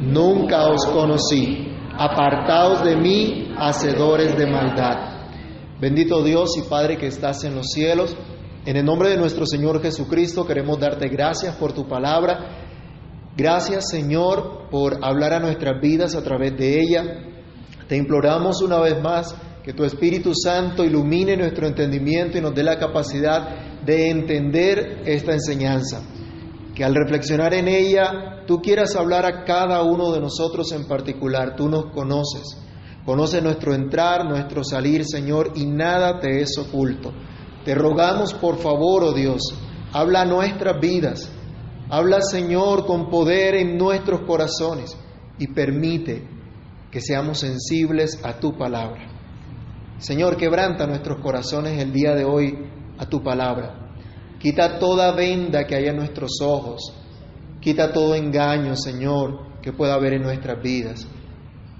nunca os conocí, apartaos de mí, hacedores de maldad. Bendito Dios y Padre que estás en los cielos, en el nombre de nuestro Señor Jesucristo queremos darte gracias por tu palabra. Gracias Señor por hablar a nuestras vidas a través de ella. Te imploramos una vez más que tu Espíritu Santo ilumine nuestro entendimiento y nos dé la capacidad de entender esta enseñanza. Que al reflexionar en ella tú quieras hablar a cada uno de nosotros en particular. Tú nos conoces. Conoces nuestro entrar, nuestro salir, Señor, y nada te es oculto. Te rogamos, por favor, oh Dios, habla nuestras vidas. Habla, Señor, con poder en nuestros corazones y permite que seamos sensibles a tu palabra. Señor, quebranta nuestros corazones el día de hoy a tu palabra. Quita toda venda que haya en nuestros ojos. Quita todo engaño, Señor, que pueda haber en nuestras vidas.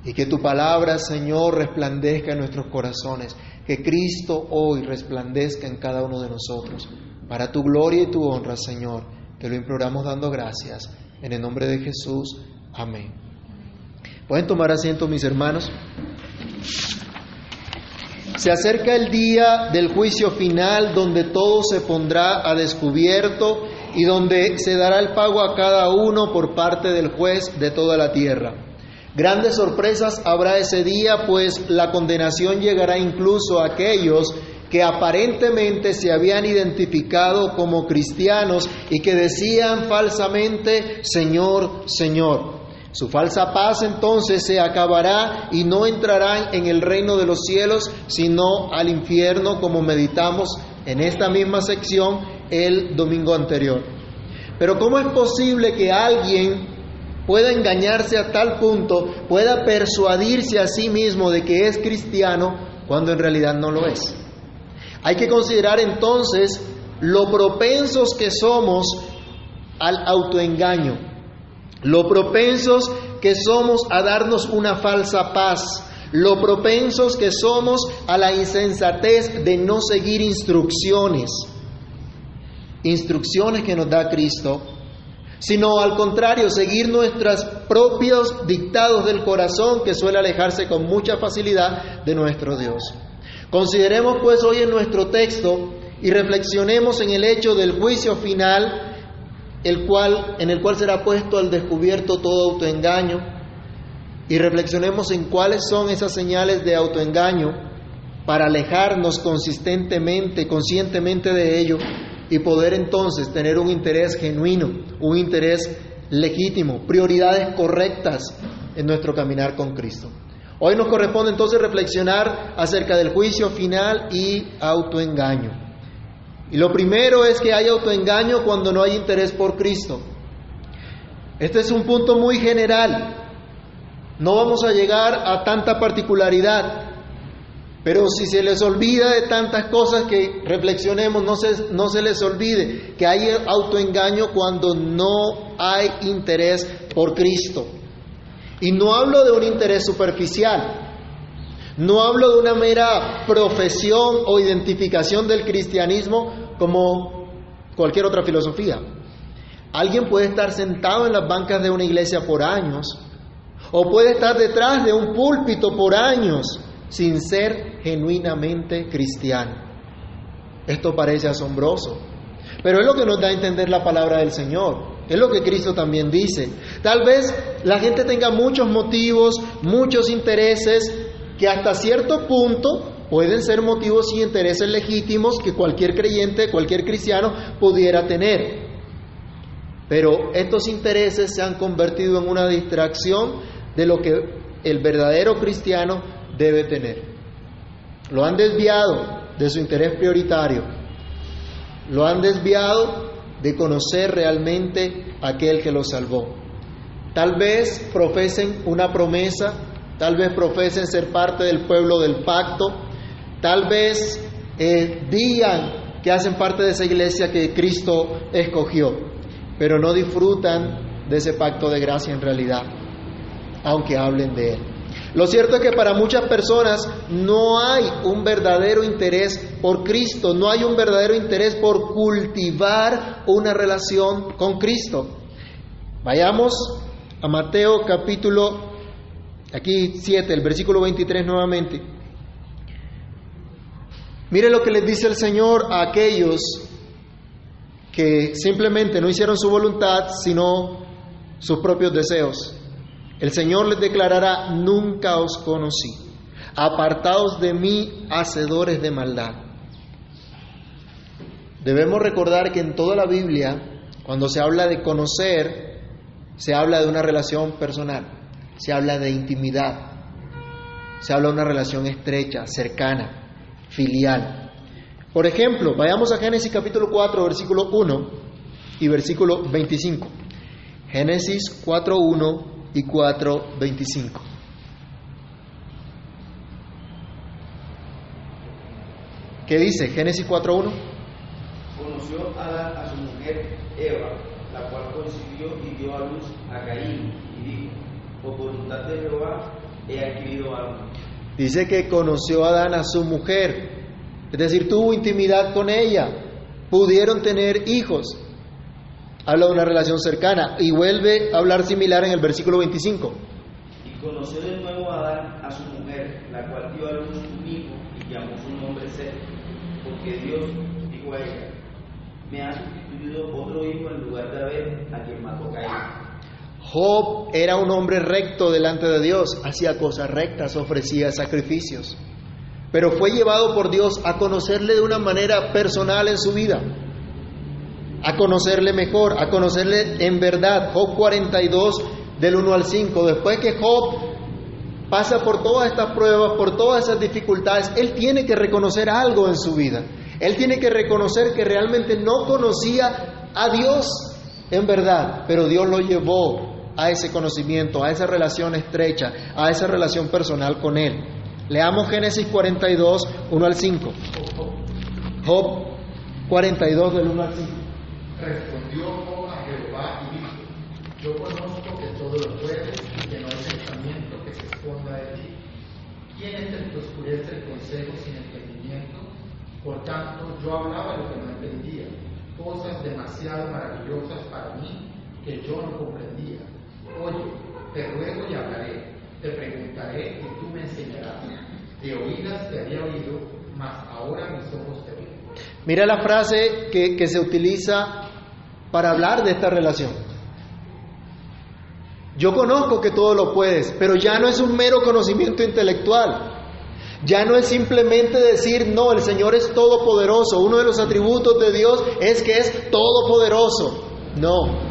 Y que tu palabra, Señor, resplandezca en nuestros corazones. Que Cristo hoy resplandezca en cada uno de nosotros. Para tu gloria y tu honra, Señor. Te lo imploramos dando gracias. En el nombre de Jesús. Amén. ¿Pueden tomar asiento, mis hermanos? Se acerca el día del juicio final donde todo se pondrá a descubierto y donde se dará el pago a cada uno por parte del juez de toda la tierra. Grandes sorpresas habrá ese día, pues la condenación llegará incluso a aquellos que aparentemente se habían identificado como cristianos y que decían falsamente, Señor, Señor. Su falsa paz entonces se acabará y no entrarán en el reino de los cielos, sino al infierno, como meditamos en esta misma sección el domingo anterior. Pero ¿cómo es posible que alguien pueda engañarse a tal punto, pueda persuadirse a sí mismo de que es cristiano cuando en realidad no lo es? Hay que considerar entonces lo propensos que somos al autoengaño, lo propensos que somos a darnos una falsa paz, lo propensos que somos a la insensatez de no seguir instrucciones, instrucciones que nos da Cristo, sino al contrario, seguir nuestros propios dictados del corazón que suele alejarse con mucha facilidad de nuestro Dios. Consideremos pues hoy en nuestro texto y reflexionemos en el hecho del juicio final, el cual, en el cual será puesto al descubierto todo autoengaño, y reflexionemos en cuáles son esas señales de autoengaño para alejarnos consistentemente, conscientemente de ello y poder entonces tener un interés genuino, un interés legítimo, prioridades correctas en nuestro caminar con Cristo. Hoy nos corresponde entonces reflexionar acerca del juicio final y autoengaño. Y lo primero es que hay autoengaño cuando no hay interés por Cristo. Este es un punto muy general. No vamos a llegar a tanta particularidad, pero si se les olvida de tantas cosas que reflexionemos, no se, no se les olvide que hay autoengaño cuando no hay interés por Cristo. Y no hablo de un interés superficial, no hablo de una mera profesión o identificación del cristianismo como cualquier otra filosofía. Alguien puede estar sentado en las bancas de una iglesia por años, o puede estar detrás de un púlpito por años sin ser genuinamente cristiano. Esto parece asombroso, pero es lo que nos da a entender la palabra del Señor. Es lo que Cristo también dice. Tal vez la gente tenga muchos motivos, muchos intereses, que hasta cierto punto pueden ser motivos y intereses legítimos que cualquier creyente, cualquier cristiano pudiera tener. Pero estos intereses se han convertido en una distracción de lo que el verdadero cristiano debe tener. Lo han desviado de su interés prioritario. Lo han desviado de conocer realmente aquel que lo salvó. Tal vez profesen una promesa, tal vez profesen ser parte del pueblo del pacto, tal vez eh, digan que hacen parte de esa iglesia que Cristo escogió, pero no disfrutan de ese pacto de gracia en realidad, aunque hablen de él. Lo cierto es que para muchas personas no hay un verdadero interés por Cristo, no hay un verdadero interés por cultivar una relación con Cristo. Vayamos a Mateo capítulo, aquí 7, el versículo 23 nuevamente. Mire lo que les dice el Señor a aquellos que simplemente no hicieron su voluntad, sino sus propios deseos. El Señor les declarará, nunca os conocí, apartados de mí, hacedores de maldad. Debemos recordar que en toda la Biblia, cuando se habla de conocer, se habla de una relación personal, se habla de intimidad, se habla de una relación estrecha, cercana, filial. Por ejemplo, vayamos a Génesis capítulo 4, versículo 1 y versículo 25. Génesis 4, 1 y 4.25. ¿Qué dice Génesis 4.1? Conoció Adán a su mujer Eva, la cual concibió y dio a luz a Caín, y dijo, por voluntad de Jehová he adquirido algo. Dice que conoció a Adán a su mujer, es decir, tuvo intimidad con ella, pudieron tener hijos habla de una relación cercana y vuelve a hablar similar en el versículo 25. Y conoció de nuevo a Adán a su mujer, la cual dio a luz un hijo y llamó su nombre Seth, porque Dios dijo a ella, me ha sustituido otro hijo en lugar de Abel, a quien mató Caín. Job era un hombre recto delante de Dios, hacía cosas rectas, ofrecía sacrificios, pero fue llevado por Dios a conocerle de una manera personal en su vida a conocerle mejor, a conocerle en verdad. Job 42 del 1 al 5. Después que Job pasa por todas estas pruebas, por todas esas dificultades, él tiene que reconocer algo en su vida. Él tiene que reconocer que realmente no conocía a Dios en verdad, pero Dios lo llevó a ese conocimiento, a esa relación estrecha, a esa relación personal con Él. Leamos Génesis 42, 1 al 5. Job 42 del 1 al 5. Respondió Job a Jehová y dijo, yo conozco que todo lo puedes y que no hay pensamiento que se esconda de ti. ¿Quién es el que oscurece el consejo sin entendimiento? Por tanto, yo hablaba lo que no entendía, cosas demasiado maravillosas para mí que yo no comprendía. Oye, te ruego y hablaré, te preguntaré y tú me enseñarás. Te había oído, mas ahora mis ojos te ven. Mira la frase que, que se utiliza para hablar de esta relación. Yo conozco que todo lo puedes, pero ya no es un mero conocimiento intelectual. Ya no es simplemente decir, no, el Señor es todopoderoso. Uno de los atributos de Dios es que es todopoderoso. No.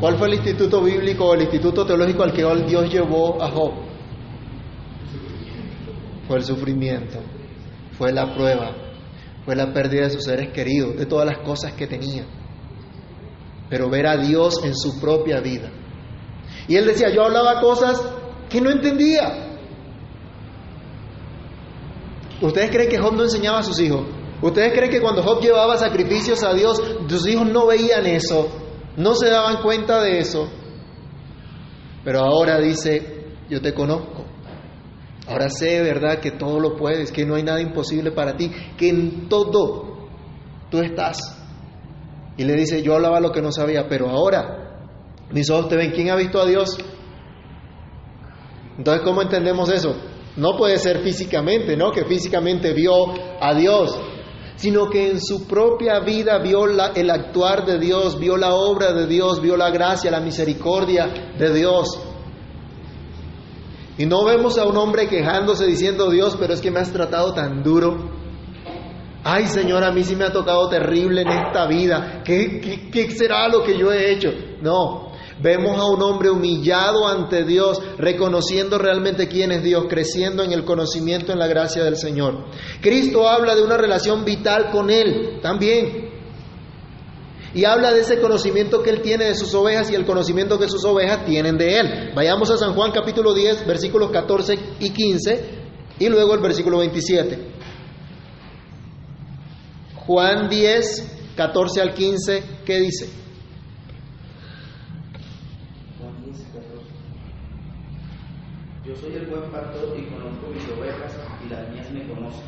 ¿Cuál fue el instituto bíblico o el instituto teológico al que Dios llevó a Job? Fue el sufrimiento, fue la prueba, fue la pérdida de sus seres queridos, de todas las cosas que tenía. Pero ver a Dios en su propia vida. Y él decía, yo hablaba cosas que no entendía. ¿Ustedes creen que Job no enseñaba a sus hijos? ¿Ustedes creen que cuando Job llevaba sacrificios a Dios, sus hijos no veían eso? No se daban cuenta de eso. Pero ahora dice, yo te conozco. Ahora sé, ¿verdad?, que todo lo puedes, que no hay nada imposible para ti, que en todo tú estás. Y le dice, yo hablaba lo que no sabía, pero ahora mis ojos te ven. ¿Quién ha visto a Dios? Entonces, ¿cómo entendemos eso? No puede ser físicamente, ¿no? Que físicamente vio a Dios, sino que en su propia vida vio la, el actuar de Dios, vio la obra de Dios, vio la gracia, la misericordia de Dios. Y no vemos a un hombre quejándose diciendo, Dios, pero es que me has tratado tan duro. Ay Señor, a mí sí me ha tocado terrible en esta vida. ¿Qué, qué, qué será lo que yo he hecho? No, Vemos a un hombre humillado ante Dios, reconociendo realmente quién es Dios, creciendo en el conocimiento, en la gracia del Señor. Cristo habla de una relación vital con Él también. Y habla de ese conocimiento que él tiene de sus ovejas y el conocimiento que sus ovejas tienen de él. Vayamos a San Juan capítulo 10, versículos 14 y 15 y luego el versículo 27. Juan 10, 14 al 15, ¿qué dice? Juan 15, 14. Yo soy el buen pastor y conozco mis ovejas y las mías me conocen.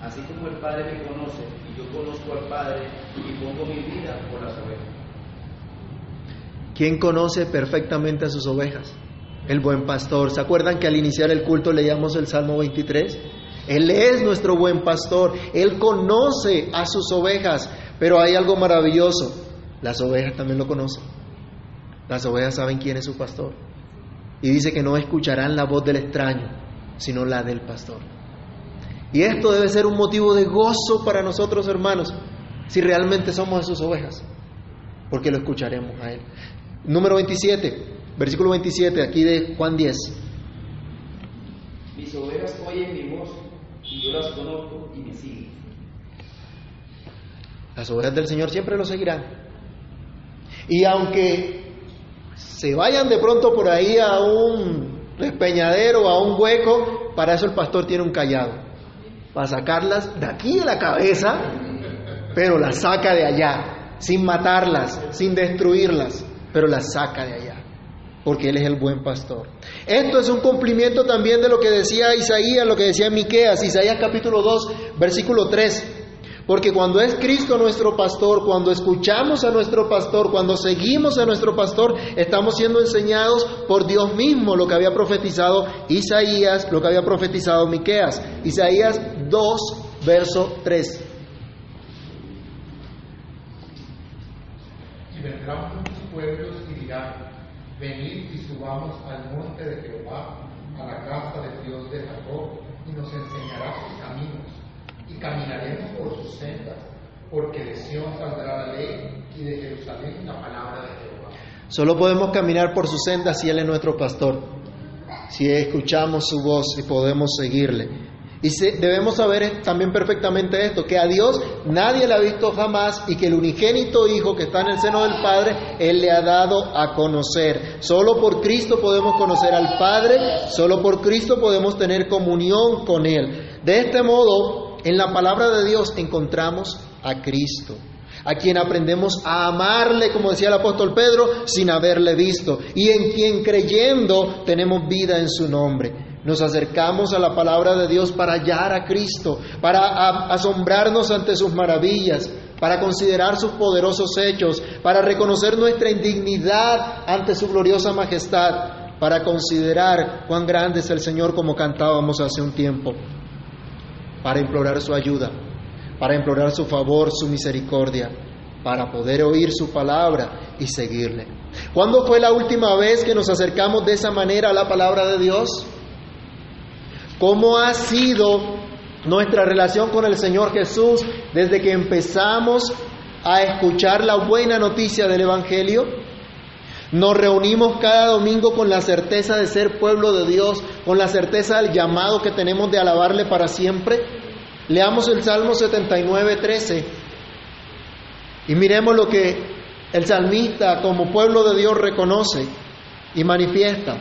Así como el Padre me conoce y yo conozco al Padre y pongo mi vida por las ovejas. ¿Quién conoce perfectamente a sus ovejas? El buen pastor. ¿Se acuerdan que al iniciar el culto leíamos el Salmo 23? Él es nuestro buen pastor. Él conoce a sus ovejas. Pero hay algo maravilloso. Las ovejas también lo conocen. Las ovejas saben quién es su pastor. Y dice que no escucharán la voz del extraño, sino la del pastor. Y esto debe ser un motivo de gozo para nosotros, hermanos, si realmente somos de sus ovejas, porque lo escucharemos a Él. Número 27, versículo 27, aquí de Juan 10. Mis ovejas oyen mi voz y yo las conozco y me siguen. Las ovejas del Señor siempre lo seguirán. Y aunque se vayan de pronto por ahí a un despeñadero, a un hueco, para eso el pastor tiene un callado, para sacarlas de aquí de la cabeza, pero las saca de allá, sin matarlas, sin destruirlas, pero las saca de allá, porque Él es el buen pastor. Esto es un cumplimiento también de lo que decía Isaías, lo que decía Miqueas, Isaías capítulo 2, versículo 3. Porque cuando es Cristo nuestro pastor, cuando escuchamos a nuestro pastor, cuando seguimos a nuestro pastor, estamos siendo enseñados por Dios mismo lo que había profetizado Isaías, lo que había profetizado Miqueas. Isaías 2, verso 3. Y vendrán muchos pueblos y dirán, venid y subamos al monte de Jehová, a la casa del Dios de Jacob, y nos enseñará caminaremos por sus sendas, porque de Sión saldrá la ley, y de Jerusalén la palabra de Jehová. Solo podemos caminar por su senda si Él es nuestro pastor, si escuchamos su voz y podemos seguirle. Y debemos saber también perfectamente esto, que a Dios nadie le ha visto jamás y que el unigénito Hijo que está en el seno del Padre, Él le ha dado a conocer. Solo por Cristo podemos conocer al Padre, solo por Cristo podemos tener comunión con Él. De este modo, en la palabra de Dios encontramos a Cristo a quien aprendemos a amarle, como decía el apóstol Pedro, sin haberle visto, y en quien creyendo tenemos vida en su nombre. Nos acercamos a la palabra de Dios para hallar a Cristo, para asombrarnos ante sus maravillas, para considerar sus poderosos hechos, para reconocer nuestra indignidad ante su gloriosa majestad, para considerar cuán grande es el Señor como cantábamos hace un tiempo, para implorar su ayuda, para implorar su favor, su misericordia, para poder oír su palabra y seguirle. ¿Cuándo fue la última vez que nos acercamos de esa manera a la palabra de Dios? ¿Cómo ha sido nuestra relación con el Señor Jesús desde que empezamos a escuchar la buena noticia del Evangelio? Nos reunimos cada domingo con la certeza de ser pueblo de Dios, con la certeza del llamado que tenemos de alabarle para siempre. Leamos el Salmo 79, 13 y miremos lo que el salmista como pueblo de Dios reconoce y manifiesta.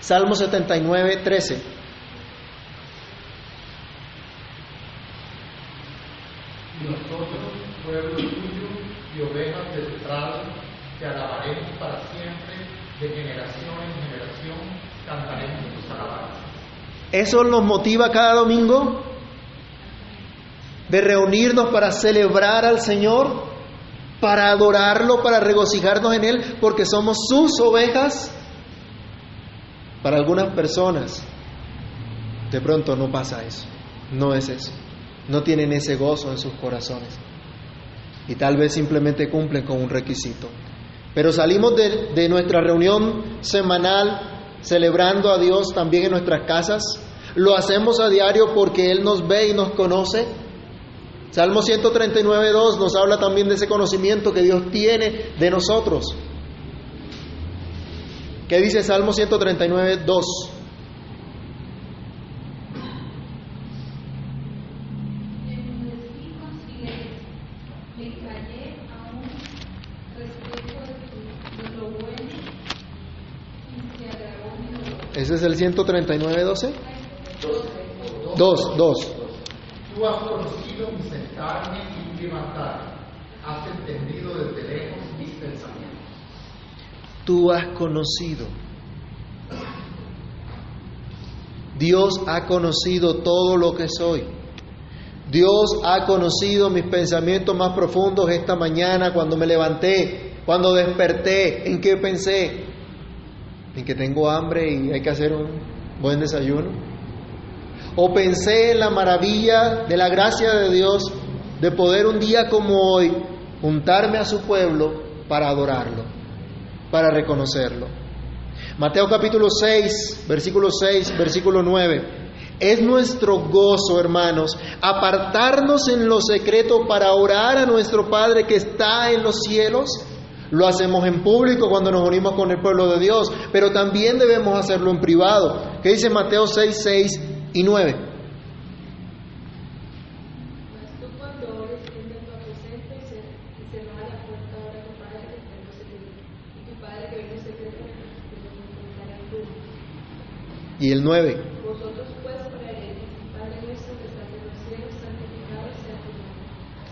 Salmo 79, 13. Y nosotros, pueblo tuyo y ovejas de tu te alabaremos para siempre, de generación en generación, cantaremos tus alabanzas. ¿Eso nos motiva cada domingo? De reunirnos para celebrar al Señor, para adorarlo, para regocijarnos en Él, porque somos sus ovejas. Para algunas personas, de pronto no pasa eso, no es eso, no tienen ese gozo en sus corazones y tal vez simplemente cumplen con un requisito. Pero salimos de, nuestra reunión semanal celebrando a Dios también en nuestras casas, lo hacemos a diario porque Él nos ve y nos conoce. Salmo 139, 2 nos habla también de ese conocimiento que Dios tiene de nosotros. ¿Qué dice Salmo 139, Ese es el 139.12. Dos, dos. Tú has conocido mi sentarme y mi levantar. Has entendido desde lejos mis pensamientos. Tú has conocido. Dios ha conocido todo lo que soy. Dios ha conocido mis pensamientos más profundos esta mañana cuando me levanté, cuando desperté, en qué pensé, en que tengo hambre y hay que hacer un buen desayuno. O pensé en la maravilla de la gracia de Dios de poder un día como hoy juntarme a su pueblo para adorarlo, para reconocerlo. Mateo capítulo 6, versículo 6, versículo 9. Es nuestro gozo, hermanos, apartarnos en lo secreto para orar a nuestro Padre que está en los cielos. Lo hacemos en público cuando nos unimos con el pueblo de Dios, pero también debemos hacerlo en privado. ¿Qué dice Mateo 6, 6 y 9? Mas tú cuando ores, entra en tu aposento y el 9. Vosotros pues.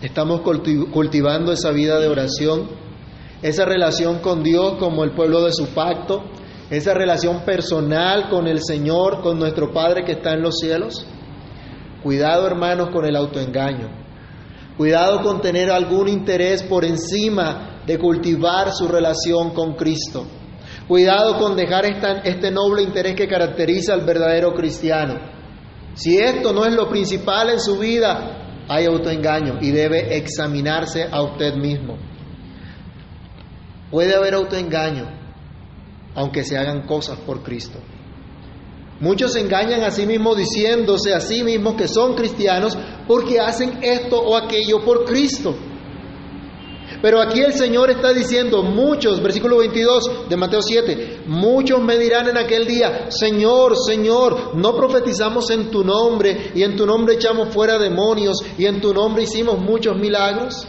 Estamos culti- cultivando esa vida de oración, esa relación con Dios como el pueblo de su pacto, esa relación personal con el Señor, con nuestro Padre que está en los cielos. Cuidado hermanos con el autoengaño. Cuidado con tener algún interés por encima de cultivar su relación con Cristo. Cuidado con dejar este noble interés que caracteriza al verdadero cristiano. Si esto no es lo principal en su vida, hay autoengaño y debe examinarse a usted mismo. Puede haber autoengaño, aunque se hagan cosas por Cristo. Muchos se engañan a sí mismos diciéndose a sí mismos que son cristianos porque hacen esto o aquello por Cristo. Pero aquí el Señor está diciendo, muchos, versículo 22 de Mateo 7, muchos me dirán en aquel día, Señor, Señor, no profetizamos en tu nombre y en tu nombre echamos fuera demonios y en tu nombre hicimos muchos milagros.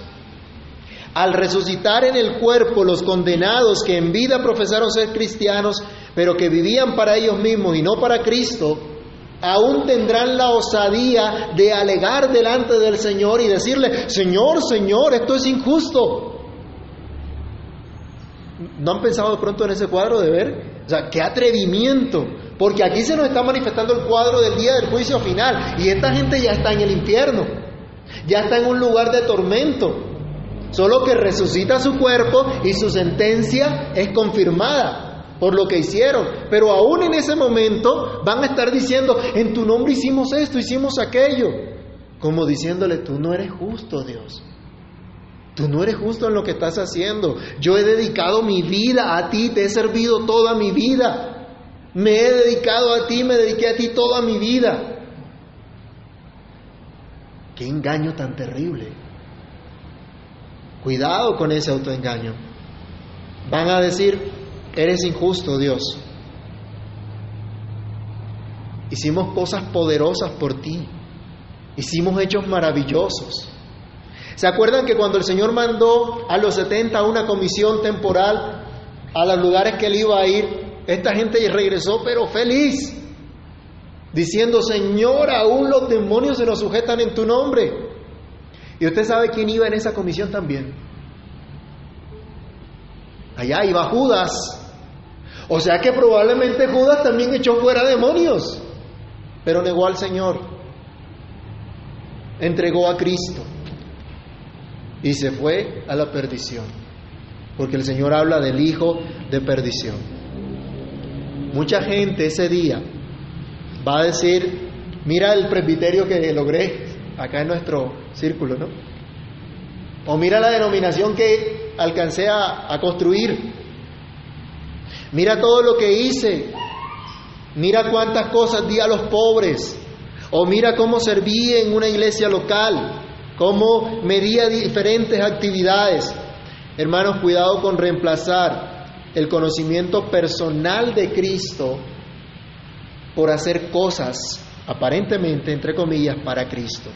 Al resucitar en el cuerpo los condenados que en vida profesaron ser cristianos, pero que vivían para ellos mismos y no para Cristo, aún tendrán la osadía de alegar delante del Señor y decirle, Señor, Señor, esto es injusto. ¿No han pensado de pronto en ese cuadro de ver? O sea, qué atrevimiento, porque aquí se nos está manifestando el cuadro del día del juicio final y esta gente ya está en el infierno, ya está en un lugar de tormento, solo que resucita su cuerpo y su sentencia es confirmada por lo que hicieron. Pero aún en ese momento van a estar diciendo, en tu nombre hicimos esto, hicimos aquello. Como diciéndole, tú no eres justo, Dios. Tú no eres justo en lo que estás haciendo. Yo he dedicado mi vida a ti, te he servido toda mi vida. Me he dedicado a ti, me dediqué a ti toda mi vida. Qué engaño tan terrible. Cuidado con ese autoengaño. Van a decir, eres injusto, Dios. Hicimos cosas poderosas por ti. Hicimos hechos maravillosos. ¿Se acuerdan que cuando el Señor mandó a los 70 una comisión temporal a los lugares que él iba a ir, esta gente regresó pero feliz, diciendo, Señor, aún los demonios se nos sujetan en tu nombre. Y usted sabe quién iba en esa comisión también. Allá iba Judas. O sea que probablemente Judas también echó fuera demonios, pero negó al Señor. Entregó a Cristo y se fue a la perdición. Porque el Señor habla del hijo de perdición. Mucha gente ese día va a decir, mira el presbiterio que logré acá en nuestro círculo, ¿no? O mira la denominación que alcancé a, a construir. Mira todo lo que hice. Mira cuántas cosas di a los pobres. O mira cómo serví en una iglesia local. Cómo medía diferentes actividades. Hermanos, cuidado con reemplazar el conocimiento personal de Cristo por hacer cosas aparentemente, entre comillas, para Cristo.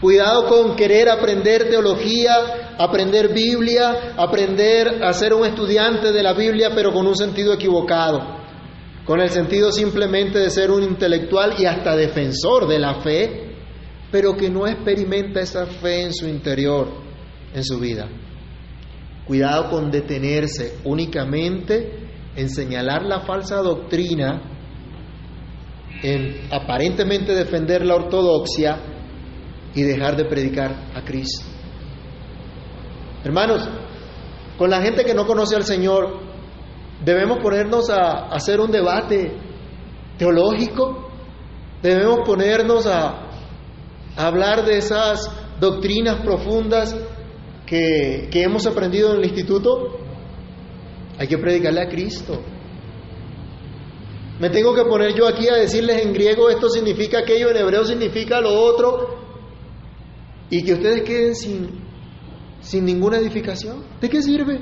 Cuidado con querer aprender teología, aprender Biblia, aprender a ser un estudiante de la Biblia, pero con un sentido equivocado. con el sentido simplemente de ser un intelectual y hasta defensor de la fe, pero que no experimenta esa fe en su interior, en su vida. Cuidado con detenerse únicamente en señalar la falsa doctrina, en aparentemente defender la ortodoxia y dejar de predicar a Cristo. Hermanos, con la gente que no conoce al Señor, debemos ponernos a, hacer un debate teológico, debemos ponernos a, a hablar de esas doctrinas profundas que, que hemos aprendido en el instituto. Hay que predicarle a Cristo. Me tengo que poner yo aquí a decirles en griego esto significa aquello, en hebreo significa lo otro, y que ustedes queden sin, sin ninguna edificación. ¿De qué sirve?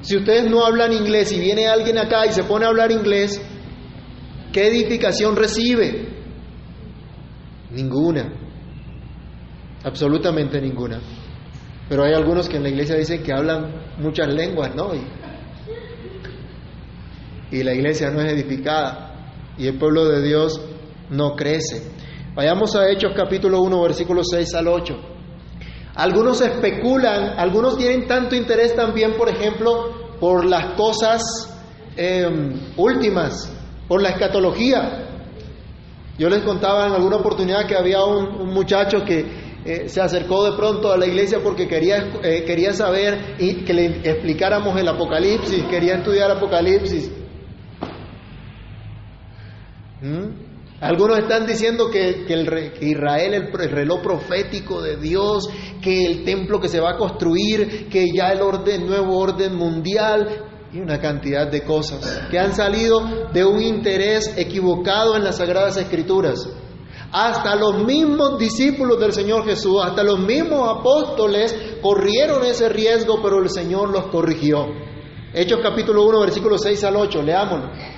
Si ustedes no hablan inglés y viene alguien acá y se pone a hablar inglés, ¿qué edificación recibe? Ninguna. Absolutamente ninguna. Pero hay algunos que en la iglesia dicen que hablan muchas lenguas, ¿no? Y la iglesia no es edificada y el pueblo de Dios no crece. Vayamos a Hechos capítulo 1, versículos 6 al 8. Algunos especulan, algunos tienen tanto interés también, por ejemplo, por las cosas eh, últimas, por la escatología. Yo les contaba en alguna oportunidad que había un, un muchacho que eh, se acercó de pronto a la iglesia porque quería, eh, quería saber y que le explicáramos el Apocalipsis, quería estudiar Apocalipsis. ¿Mm? Algunos están diciendo que, que, el, que Israel, el, el, reloj profético de Dios, que el templo que se va a construir, que ya el orden, nuevo orden mundial y una cantidad de cosas que han salido de un interés equivocado en las Sagradas Escrituras. Hasta los mismos discípulos del Señor Jesús, hasta los mismos apóstoles corrieron ese riesgo, pero el Señor los corrigió. Hechos capítulo 1, versículos 6 al 8, leámoslo.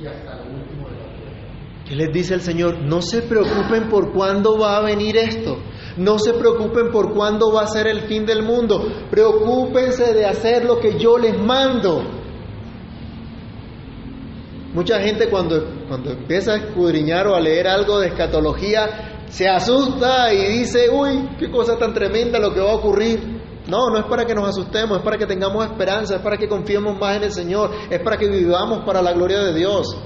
y hasta lo último de la tierra. ¿Qué les dice el Señor? No se preocupen por cuándo va a venir esto. No se preocupen por cuándo va a ser el fin del mundo. Preocúpense de hacer lo que yo les mando. Mucha gente cuando, cuando empieza a escudriñar o a leer algo de escatología se asusta y dice, uy, qué cosa tan tremenda lo que va a ocurrir. No, no es para que nos asustemos, es para que tengamos esperanza, es para que confiemos más en el Señor, es para que vivamos para la gloria de Dios.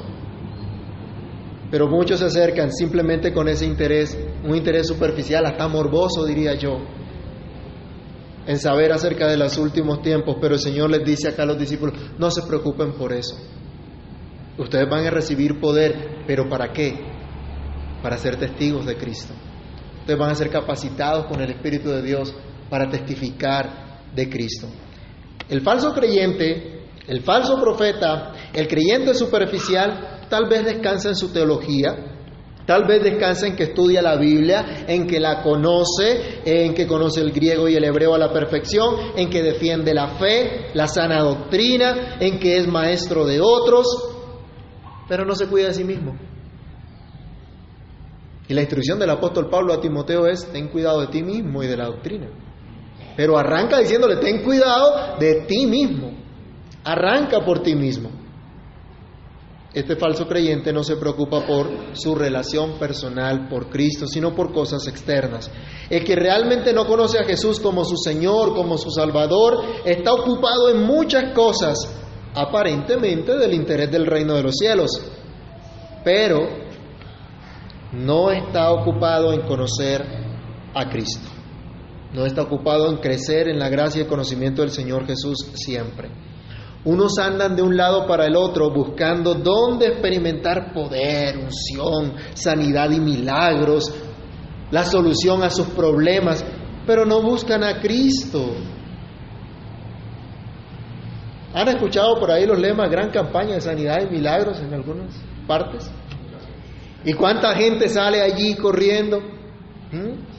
Pero muchos se acercan simplemente con ese interés, un interés superficial, hasta morboso diría yo, en saber acerca de los últimos tiempos. Pero el Señor les dice acá a los discípulos, no se preocupen por eso. Ustedes van a recibir poder, pero ¿para qué? Para ser testigos de Cristo. Ustedes van a ser capacitados con el Espíritu de Dios para testificar de Cristo. El falso creyente, el falso profeta, el creyente superficial, tal vez descansa en su teología, tal vez descansa en que estudia la Biblia, en que la conoce, en que conoce el griego y el hebreo a la perfección, en que defiende la fe, la sana doctrina, en que es maestro de otros, pero no se cuida de sí mismo. Y la instrucción del apóstol Pablo a Timoteo es, ten cuidado de ti mismo y de la doctrina. Pero arranca diciéndole, ten cuidado de ti mismo. Arranca por ti mismo. Este falso creyente no se preocupa por su relación personal por Cristo, sino por cosas externas. El que realmente no conoce a Jesús como su Señor, como su Salvador, está ocupado en muchas cosas, aparentemente del interés del reino de los cielos, pero no está ocupado en conocer a Cristo. No está ocupado en crecer en la gracia y conocimiento del Señor Jesús siempre. Unos andan de un lado para el otro buscando dónde experimentar poder, unción, sanidad y milagros, la solución a sus problemas, pero no buscan a Cristo. ¿Han escuchado por ahí los lemas gran campaña de sanidad y milagros en algunas partes? ¿Y cuánta gente sale allí corriendo? ¿Mm?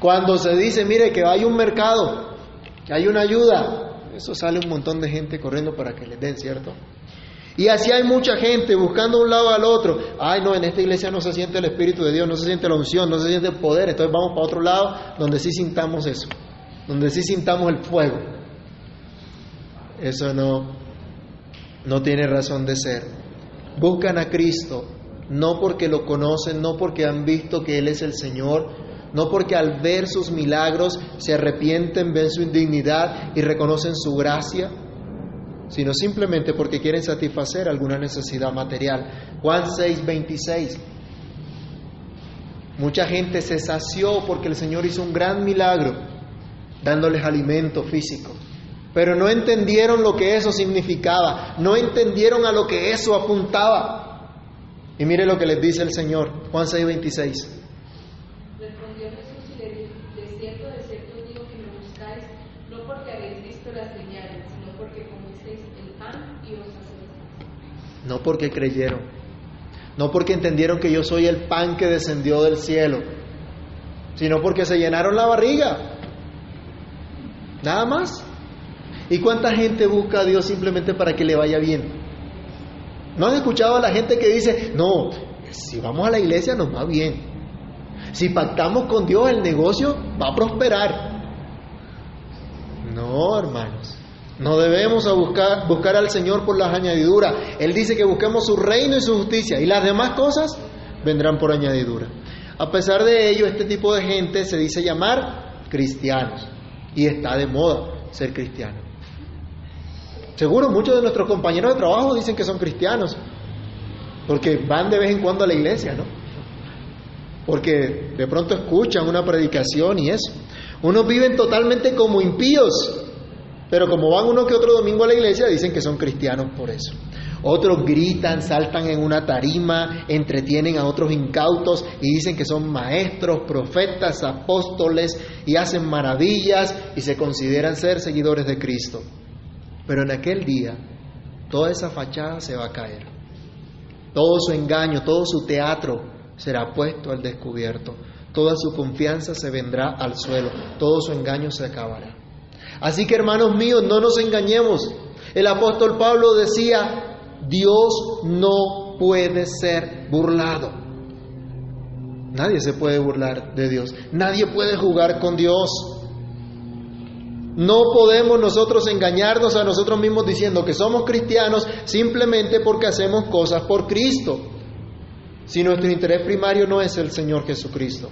Cuando se dice, mire, que hay un mercado, que hay una ayuda, eso sale un montón de gente corriendo para que les den, ¿cierto? Y así hay mucha gente buscando un lado al otro. Ay, no, en esta iglesia no se siente el Espíritu de Dios, no se siente la unción, no se siente el poder. Entonces vamos para otro lado donde sí sintamos eso, donde sí sintamos el fuego. Eso no, no tiene razón de ser. Buscan a Cristo, no porque lo conocen, no porque han visto que Él es el Señor, no porque al ver sus milagros se arrepienten, ven su indignidad y reconocen su gracia, sino simplemente porque quieren satisfacer alguna necesidad material. Juan 6, 26. Mucha gente se sació porque el Señor hizo un gran milagro, dándoles alimento físico. Pero no entendieron lo que eso significaba, no entendieron a lo que eso apuntaba. Y mire lo que les dice el Señor, Juan 6, 26. Respondió Jesús y le dijo, de cierto, de cierto digo que me buscáis, no porque habéis visto las señales, sino porque comisteis el pan y os saciasteis. No porque creyeron, no porque entendieron que yo soy el pan que descendió del cielo, sino porque se llenaron la barriga. Nada más. ¿Y cuánta gente busca a Dios simplemente para que le vaya bien? ¿No has escuchado a la gente que dice, no, si vamos a la iglesia nos va bien? Si pactamos con Dios el negocio va a prosperar. No, hermanos. No debemos a buscar, buscar al Señor por las añadiduras. Él dice que busquemos su reino y su justicia. Y las demás cosas vendrán por añadidura. A pesar de ello, este tipo de gente se dice llamar cristianos. Y está de moda ser cristiano. Seguro muchos de nuestros compañeros de trabajo dicen que son cristianos. Porque van de vez en cuando a la iglesia, ¿no? porque de pronto escuchan una predicación y eso. Unos viven totalmente como impíos, pero como van uno que otro domingo a la iglesia, dicen que son cristianos por eso. Otros gritan, saltan en una tarima, entretienen a otros incautos y dicen que son maestros, profetas, apóstoles y hacen maravillas y se consideran ser seguidores de Cristo. Pero en aquel día, toda esa fachada se va a caer. Todo su engaño, todo su teatro será puesto al descubierto. Toda su confianza se vendrá al suelo. Todo su engaño se acabará. Así que hermanos míos, no nos engañemos. El apóstol Pablo decía, Dios no puede ser burlado. Nadie se puede burlar de Dios. Nadie puede jugar con Dios. No podemos nosotros engañarnos a nosotros mismos diciendo que somos cristianos simplemente porque hacemos cosas por Cristo si nuestro interés primario no es el Señor Jesucristo.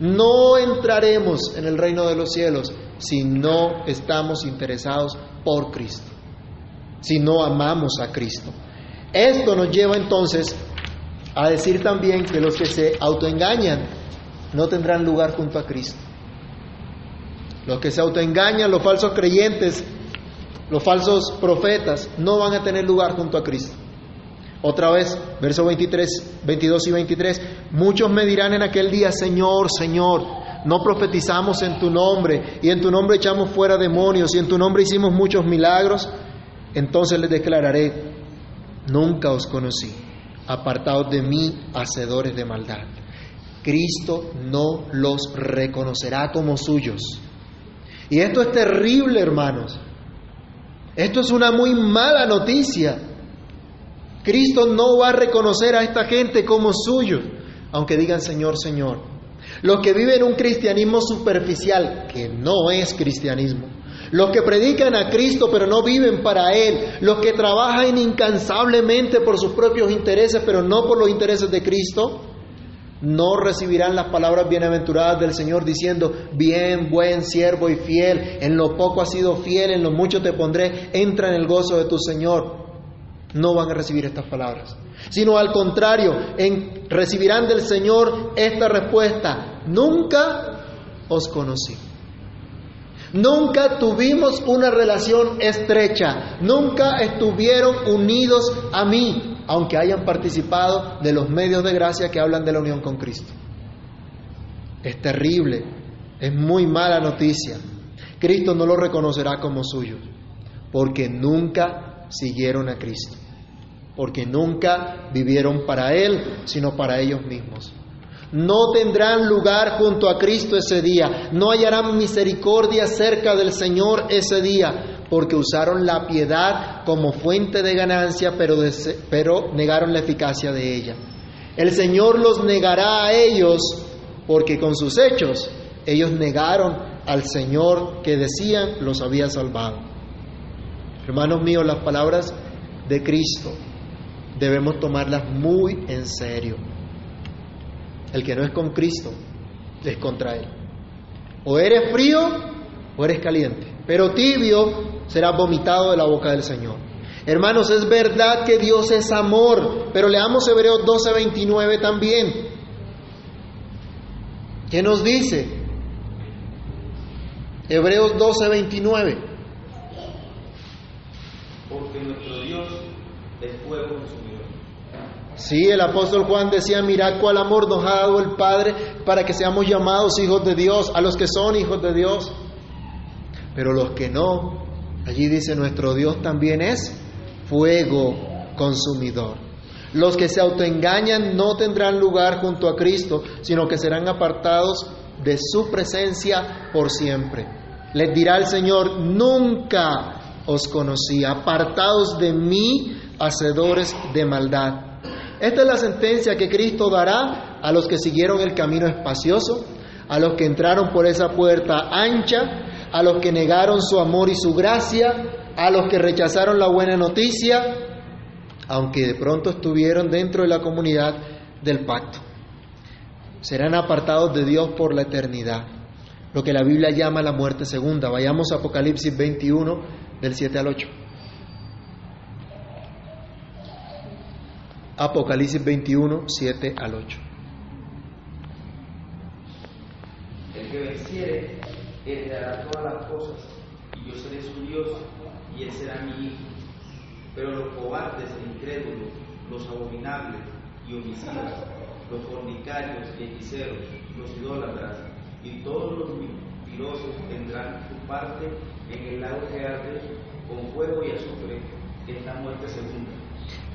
No entraremos en el reino de los cielos si no estamos interesados por Cristo, si no amamos a Cristo. Esto nos lleva entonces a decir también que los que se autoengañan no tendrán lugar junto a Cristo. Los que se autoengañan, los falsos creyentes, los falsos profetas, no van a tener lugar junto a Cristo. Otra vez, verso 23, 22 y 23, muchos me dirán en aquel día, Señor, Señor, no profetizamos en tu nombre y en tu nombre echamos fuera demonios y en tu nombre hicimos muchos milagros. Entonces les declararé, nunca os conocí, apartados de mí, hacedores de maldad. Cristo no los reconocerá como suyos. Y esto es terrible, hermanos. Esto es una muy mala noticia. Cristo no va a reconocer a esta gente como suyo, aunque digan Señor, Señor. Los que viven un cristianismo superficial, que no es cristianismo. Los que predican a Cristo pero no viven para Él. Los que trabajan incansablemente por sus propios intereses pero no por los intereses de Cristo. No recibirán las palabras bienaventuradas del Señor diciendo, bien, buen siervo y fiel, en lo poco has sido fiel, en lo mucho te pondré, entra en el gozo de tu Señor no van a recibir estas palabras, sino al contrario, en, recibirán del Señor esta respuesta, nunca os conocí. Nunca tuvimos una relación estrecha, nunca estuvieron unidos a mí, aunque hayan participado de los medios de gracia que hablan de la unión con Cristo. Es terrible, es muy mala noticia. Cristo no lo reconocerá como suyo. porque nunca siguieron a Cristo, porque nunca vivieron para Él, sino para ellos mismos. No tendrán lugar junto a Cristo ese día, no hallarán misericordia cerca del Señor ese día, porque usaron la piedad como fuente de ganancia, pero, negaron la eficacia de ella. El Señor los negará a ellos, porque con sus hechos ellos negaron al Señor que decían los había salvado. Hermanos míos, las palabras de Cristo debemos tomarlas muy en serio. El que no es con Cristo es contra Él. O eres frío o eres caliente, pero tibio serás vomitado de la boca del Señor. Hermanos, es verdad que Dios es amor, pero leamos Hebreos 12:29 también. ¿Qué nos dice? Hebreos 12:29. Porque nuestro Dios fuego consumidor. Sí, el apóstol Juan decía, mirad cuál amor nos ha dado el Padre para que seamos llamados hijos de Dios, a los que son hijos de Dios. Pero los que no, allí dice, nuestro Dios también es fuego consumidor. Los que se autoengañan no tendrán lugar junto a Cristo, sino que serán apartados de su presencia por siempre. Les dirá el Señor, nunca os conocí, apartados de mí, hacedores de maldad. Esta es la sentencia que Cristo dará a los que siguieron el camino espacioso, a los que entraron por esa puerta ancha, a los que negaron su amor y su gracia, a los que rechazaron la buena noticia, aunque de pronto estuvieron dentro de la comunidad del pacto. Serán apartados de Dios por la eternidad, lo que la Biblia llama la muerte segunda. Vayamos a Apocalipsis 21, del 7 al 8. Apocalipsis 21, 7 al 8. El que venciere heredará todas las cosas, y yo seré su Dios, y él será mi hijo. Pero los cobardes e incrédulos, los abominables y homicidas, los fornicarios y hechiceros, los idólatras y todos los tendrán su parte en el lago arde con fuego y azufre, la muerte segunda.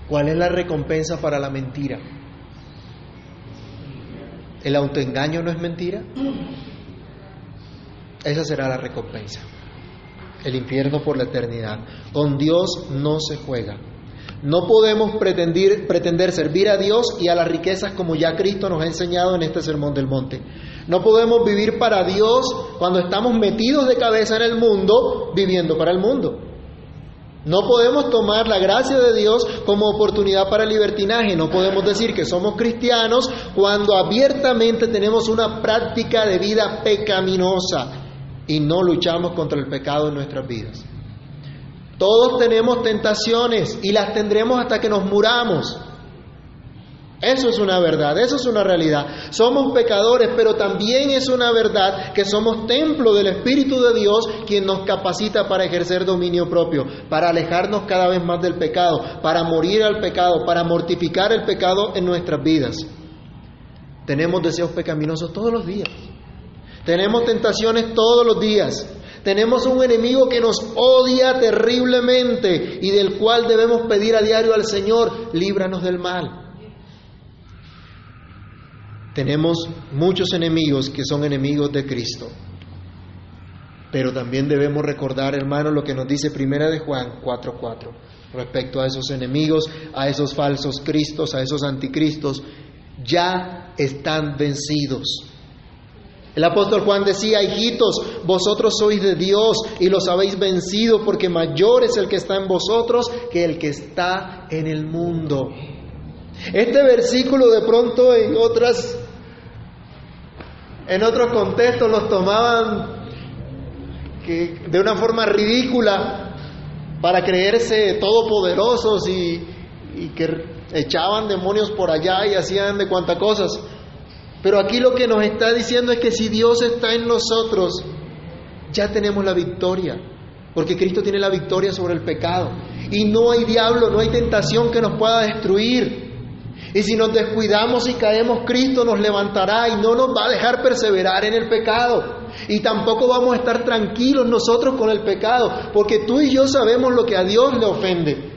¿Cuál es la recompensa para la mentira? ¿El autoengaño no es mentira? Esa será la recompensa. El infierno por la eternidad. Con Dios no se juega. No podemos pretender, pretender servir a Dios y a las riquezas como ya Cristo nos ha enseñado en este Sermón del Monte. No podemos vivir para Dios cuando estamos metidos de cabeza en el mundo, viviendo para el mundo. No podemos tomar la gracia de Dios como oportunidad para el libertinaje. No podemos decir que somos cristianos cuando abiertamente tenemos una práctica de vida pecaminosa y no luchamos contra el pecado en nuestras vidas. Todos tenemos tentaciones y las tendremos hasta que nos muramos. Eso es una verdad, eso es una realidad. Somos pecadores, pero también es una verdad que somos templo del Espíritu de Dios quien nos capacita para ejercer dominio propio, para alejarnos cada vez más del pecado, para morir al pecado, para mortificar el pecado en nuestras vidas. Tenemos deseos pecaminosos todos los días. Tenemos tentaciones todos los días. Tenemos un enemigo que nos odia terriblemente y del cual debemos pedir a diario al Señor, líbranos del mal. Tenemos muchos enemigos que son enemigos de Cristo. Pero también debemos recordar, hermanos, lo que nos dice Primera de Juan 4:4 respecto a esos enemigos, a esos falsos cristos, a esos anticristos, ya están vencidos. El apóstol Juan decía, hijitos, vosotros sois de Dios y los habéis vencido porque mayor es el que está en vosotros que el que está en el mundo. Este versículo de pronto en otras en otros contextos los tomaban que, de una forma ridícula para creerse todopoderosos y, y que echaban demonios por allá y hacían de cuantas cosas. Pero aquí lo que nos está diciendo es que si Dios está en nosotros, ya tenemos la victoria, porque Cristo tiene la victoria sobre el pecado. Y no hay diablo, no hay tentación que nos pueda destruir. Y si nos descuidamos y caemos, Cristo nos levantará y no nos va a dejar perseverar en el pecado. Y tampoco vamos a estar tranquilos nosotros con el pecado, porque tú y yo sabemos lo que a Dios le ofende.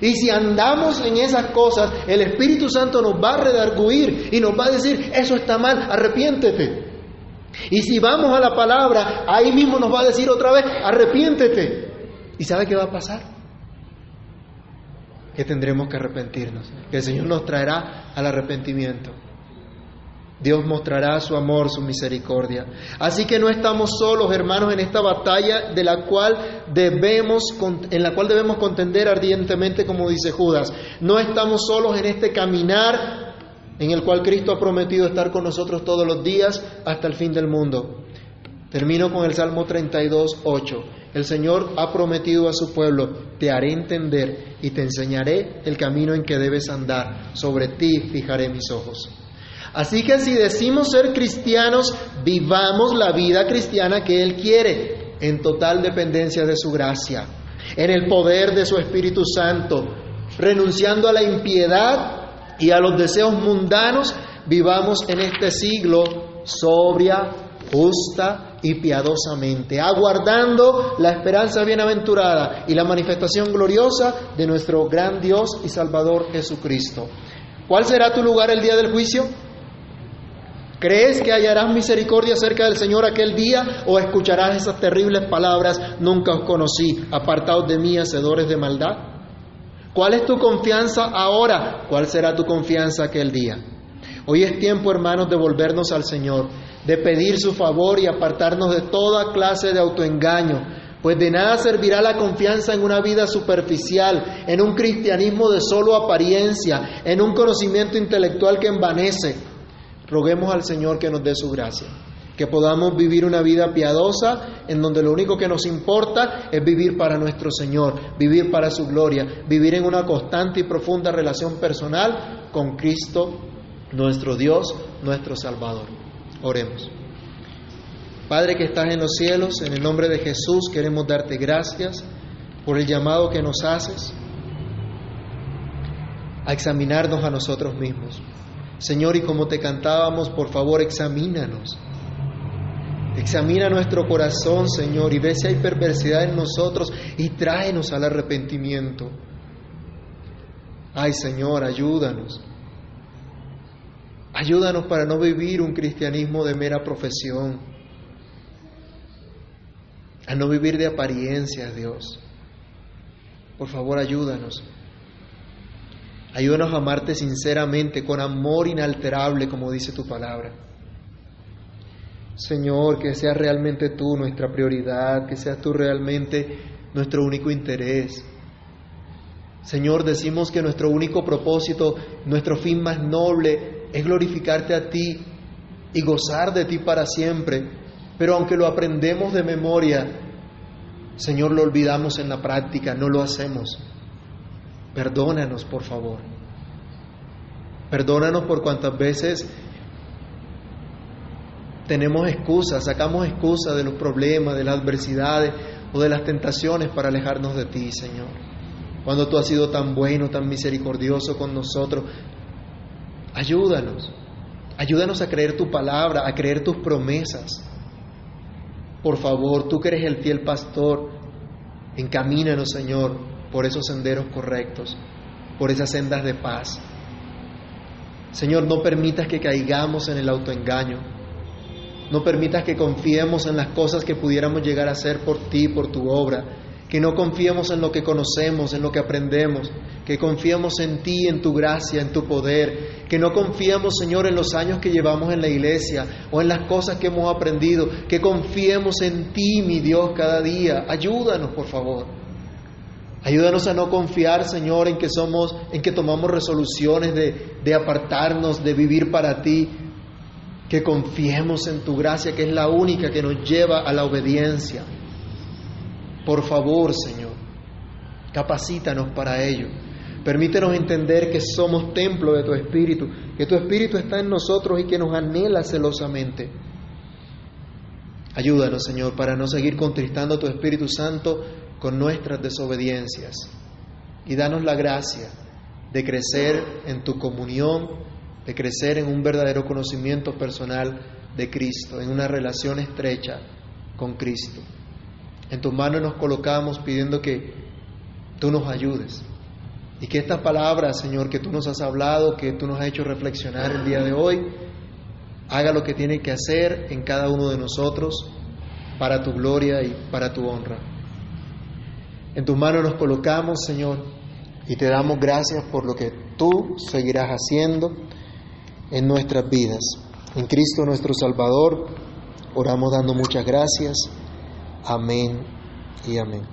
Y si andamos en esas cosas, el Espíritu Santo nos va a redarguir y nos va a decir, eso está mal, arrepiéntete. Y si vamos a la palabra, ahí mismo nos va a decir otra vez, arrepiéntete. ¿Y sabe qué va a pasar? Que tendremos que arrepentirnos, que el Señor nos traerá al arrepentimiento. Dios mostrará su amor, su misericordia. Así que no estamos solos, hermanos, en esta batalla de la cual debemos en la cual debemos contender ardientemente, como dice Judas. No estamos solos en este caminar en el cual Cristo ha prometido estar con nosotros todos los días hasta el fin del mundo. Termino con el Salmo 32, 8. El Señor ha prometido a su pueblo, te haré entender y te enseñaré el camino en que debes andar. Sobre ti fijaré mis ojos. Así que si decimos ser cristianos, vivamos la vida cristiana que Él quiere, en total dependencia de su gracia, en el poder de su Espíritu Santo, renunciando a la impiedad y a los deseos mundanos, vivamos en este siglo sobria, justa y piadosamente, aguardando la esperanza bienaventurada y la manifestación gloriosa de nuestro gran Dios y Salvador Jesucristo. ¿Cuál será tu lugar el día del juicio? ¿Crees que hallarás misericordia cerca del Señor aquel día o escucharás esas terribles palabras, nunca os conocí, apartados de mí, hacedores de maldad? ¿Cuál es tu confianza ahora? ¿Cuál será tu confianza aquel día? Hoy es tiempo, hermanos, de volvernos al Señor, de pedir su favor y apartarnos de toda clase de autoengaño, pues de nada servirá la confianza en una vida superficial, en un cristianismo de solo apariencia, en un conocimiento intelectual que envanece Roguemos al Señor que nos dé su gracia, que podamos vivir una vida piadosa en donde lo único que nos importa es vivir para nuestro Señor, vivir para su gloria, vivir en una constante y profunda relación personal con Cristo, nuestro Dios, nuestro Salvador. Oremos. Padre que estás en los cielos, en el nombre de Jesús queremos darte gracias por el llamado que nos haces a examinarnos a nosotros mismos. Señor, y como te cantábamos, por favor, examínanos. Examina nuestro corazón, Señor, y ve si hay perversidad en nosotros y tráenos al arrepentimiento. Ay, Señor, ayúdanos. Ayúdanos para no vivir un cristianismo de mera profesión, a no vivir de apariencias, Dios. Por favor, ayúdanos. Ayúdanos a amarte sinceramente, con amor inalterable, como dice tu palabra. Señor, que seas realmente tú nuestra prioridad, que seas tú realmente nuestro único interés. Señor, decimos que nuestro único propósito, nuestro fin más noble es glorificarte a ti y gozar de ti para siempre. Pero aunque lo aprendemos de memoria, Señor, lo olvidamos en la práctica, no lo hacemos. Perdónanos, por favor. Perdónanos por cuantas veces tenemos excusas, sacamos excusas de los problemas, de las adversidades o de las tentaciones para alejarnos de ti, Señor. Cuando tú has sido tan bueno, tan misericordioso con nosotros, ayúdanos. Ayúdanos a creer tu palabra, a creer tus promesas. Por favor, tú que eres el fiel pastor, encamínanos, Señor, por esos senderos correctos, por esas sendas de paz. Señor, no permitas que caigamos en el autoengaño. No permitas que confiemos en las cosas que pudiéramos llegar a hacer por ti, por tu obra. Que no confiemos en lo que conocemos, en lo que aprendemos. Que confiemos en ti, en tu gracia, en tu poder. Que no confiemos, Señor, en los años que llevamos en la iglesia o en las cosas que hemos aprendido. Que confiemos en ti, mi Dios, cada día. Ayúdanos, por favor. Ayúdanos a no confiar, Señor, en que somos, en que tomamos resoluciones de, apartarnos, de vivir para ti. Que confiemos en tu gracia, que es la única que nos lleva a la obediencia. Por favor, Señor, capacítanos para ello. Permítenos entender que somos templo de tu Espíritu, que tu Espíritu está en nosotros y que nos anhela celosamente. Ayúdanos, Señor, para no seguir contristando a tu Espíritu Santo con nuestras desobediencias y danos la gracia de crecer en tu comunión, de crecer en un verdadero conocimiento personal de Cristo, en una relación estrecha con Cristo. En tus manos nos colocamos pidiendo que tú nos ayudes y que estas palabras, Señor, que tú nos has hablado, que tú nos has hecho reflexionar el día de hoy, haga lo que tiene que hacer en cada uno de nosotros para tu gloria y para tu honra. En tus manos nos colocamos, Señor, y te damos gracias por lo que tú seguirás haciendo en nuestras vidas. En Cristo nuestro Salvador, oramos dando muchas gracias. Amén y amén.